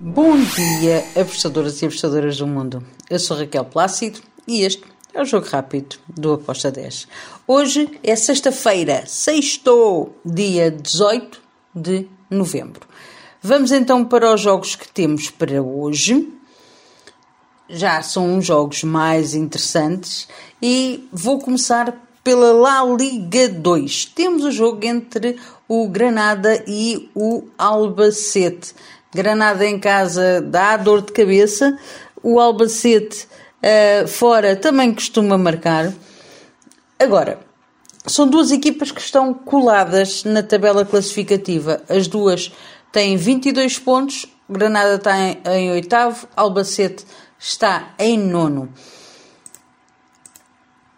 Bom dia, apostadoras e apostadoras do mundo. Eu sou Raquel Plácido e este é o Jogo Rápido do Aposta 10. Hoje é sexta-feira, sextou, dia 18 de novembro. Vamos então para os jogos que temos para hoje. Já são uns jogos mais interessantes e vou começar pela La Liga 2. Temos o jogo entre o Granada e o Albacete. Granada em casa dá dor de cabeça, o Albacete uh, fora também costuma marcar. Agora, são duas equipas que estão coladas na tabela classificativa. As duas têm 22 pontos, Granada está em, em oitavo, Albacete está em nono.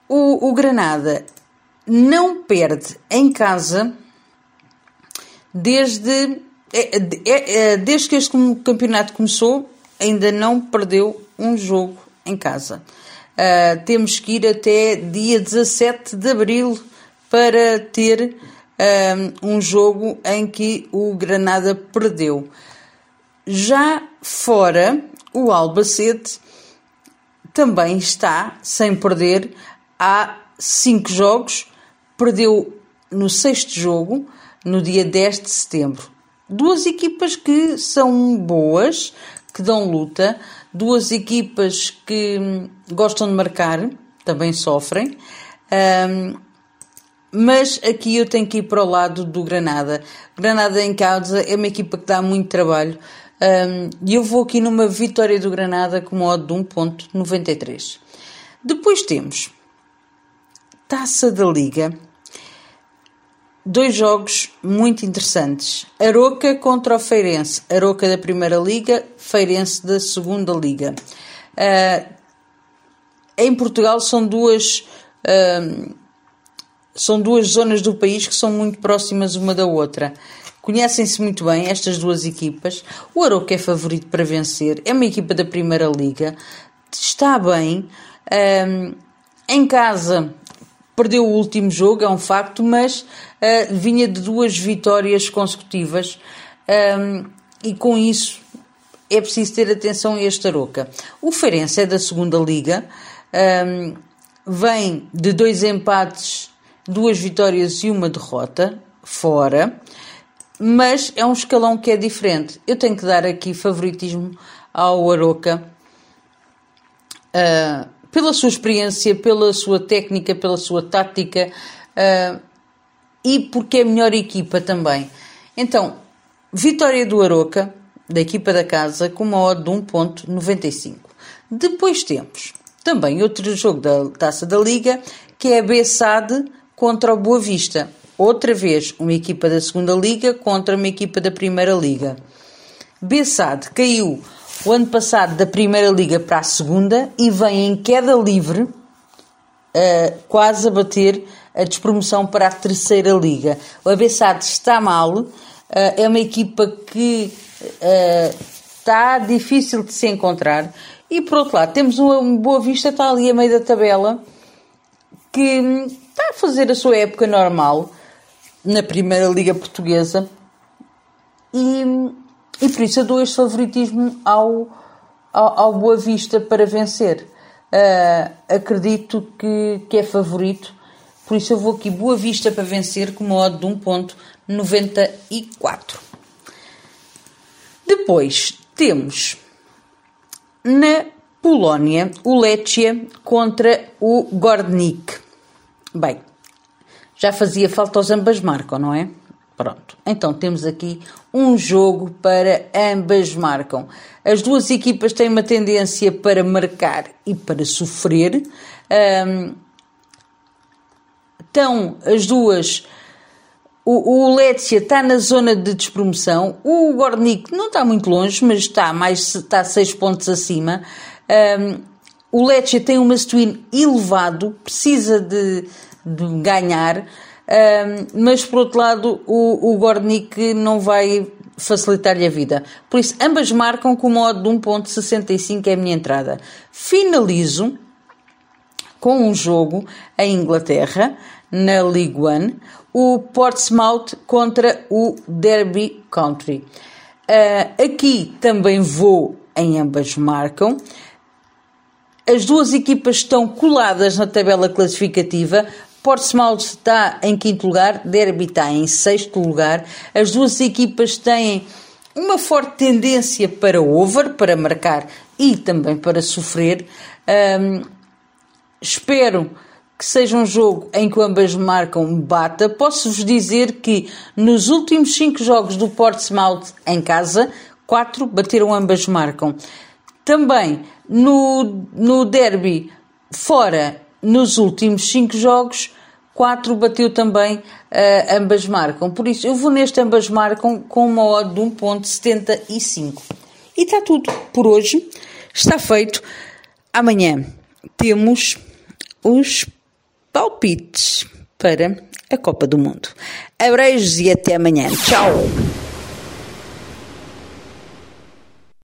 O, o Granada não perde em casa desde é, é, é, desde que este campeonato começou, ainda não perdeu um jogo em casa. Uh, temos que ir até dia 17 de abril para ter uh, um jogo em que o Granada perdeu. Já fora, o Albacete também está sem perder há cinco jogos, perdeu no sexto jogo, no dia 10 de setembro duas equipas que são boas, que dão luta, duas equipas que hum, gostam de marcar, também sofrem. Um, mas aqui eu tenho que ir para o lado do Granada. Granada em causa é uma equipa que dá muito trabalho um, e eu vou aqui numa vitória do Granada com modo de 1.93. Depois temos Taça da Liga dois jogos muito interessantes. Aroca contra o Feirense. Aroca da Primeira Liga, Feirense da Segunda Liga. Uh, em Portugal são duas, uh, são duas zonas do país que são muito próximas uma da outra. Conhecem-se muito bem estas duas equipas. O Aroca é favorito para vencer, é uma equipa da Primeira Liga, está bem. Uh, em casa Perdeu o último jogo, é um facto, mas uh, vinha de duas vitórias consecutivas um, e com isso é preciso ter atenção a este Aroca. O Feirense é da segunda liga, um, vem de dois empates, duas vitórias e uma derrota, fora, mas é um escalão que é diferente. Eu tenho que dar aqui favoritismo ao Aroca. Uh, pela sua experiência, pela sua técnica, pela sua tática uh, e porque é a melhor equipa também. Então, vitória do Aroca, da equipa da casa, com uma odd de 1.95. Depois temos também outro jogo da Taça da Liga, que é a Bessade contra o Boa Vista. Outra vez, uma equipa da segunda Liga contra uma equipa da Primeira Liga. Bessade caiu o ano passado da Primeira Liga para a Segunda e vem em queda livre, uh, quase a bater a despromoção para a Terceira Liga. O Abessade está mal, uh, é uma equipa que uh, está difícil de se encontrar. E por outro lado, temos uma Boa Vista, está ali a meio da tabela, que está a fazer a sua época normal na Primeira Liga Portuguesa. E e por isso eu dou este favoritismo ao, ao, ao Boa Vista para vencer. Uh, acredito que, que é favorito, por isso eu vou aqui Boa Vista para vencer com modo de 1.94. Depois temos na Polónia o Lechia contra o Gordnik. Bem, já fazia falta aos ambas marcam, não é? Pronto, então temos aqui um jogo para ambas marcam. As duas equipas têm uma tendência para marcar e para sofrer. Um, estão as duas. O, o está na zona de despromoção. O Gornik não está muito longe, mas está mais está seis pontos acima. Um, o Lecce tem um must elevado, precisa de, de ganhar mas por outro lado o, o Gornik não vai facilitar-lhe a vida. Por isso, ambas marcam com o modo de 1.65 é a minha entrada. Finalizo com um jogo em Inglaterra, na League One, o Portsmouth contra o Derby Country. Uh, aqui também vou em ambas marcam. As duas equipas estão coladas na tabela classificativa. Portsmouth está em quinto lugar, Derby está em sexto lugar. As duas equipas têm uma forte tendência para over, para marcar e também para sofrer. Um, espero que seja um jogo em que ambas marcam bata. Posso-vos dizer que nos últimos cinco jogos do Portsmouth em casa, quatro bateram ambas marcam. Também no, no derby fora, nos últimos cinco jogos, quatro bateu também, uh, ambas marcam. Por isso, eu vou neste ambas marcam com uma odd de 1.75. E está tudo por hoje. Está feito. Amanhã temos os palpites para a Copa do Mundo. Abreijos e até amanhã. Tchau!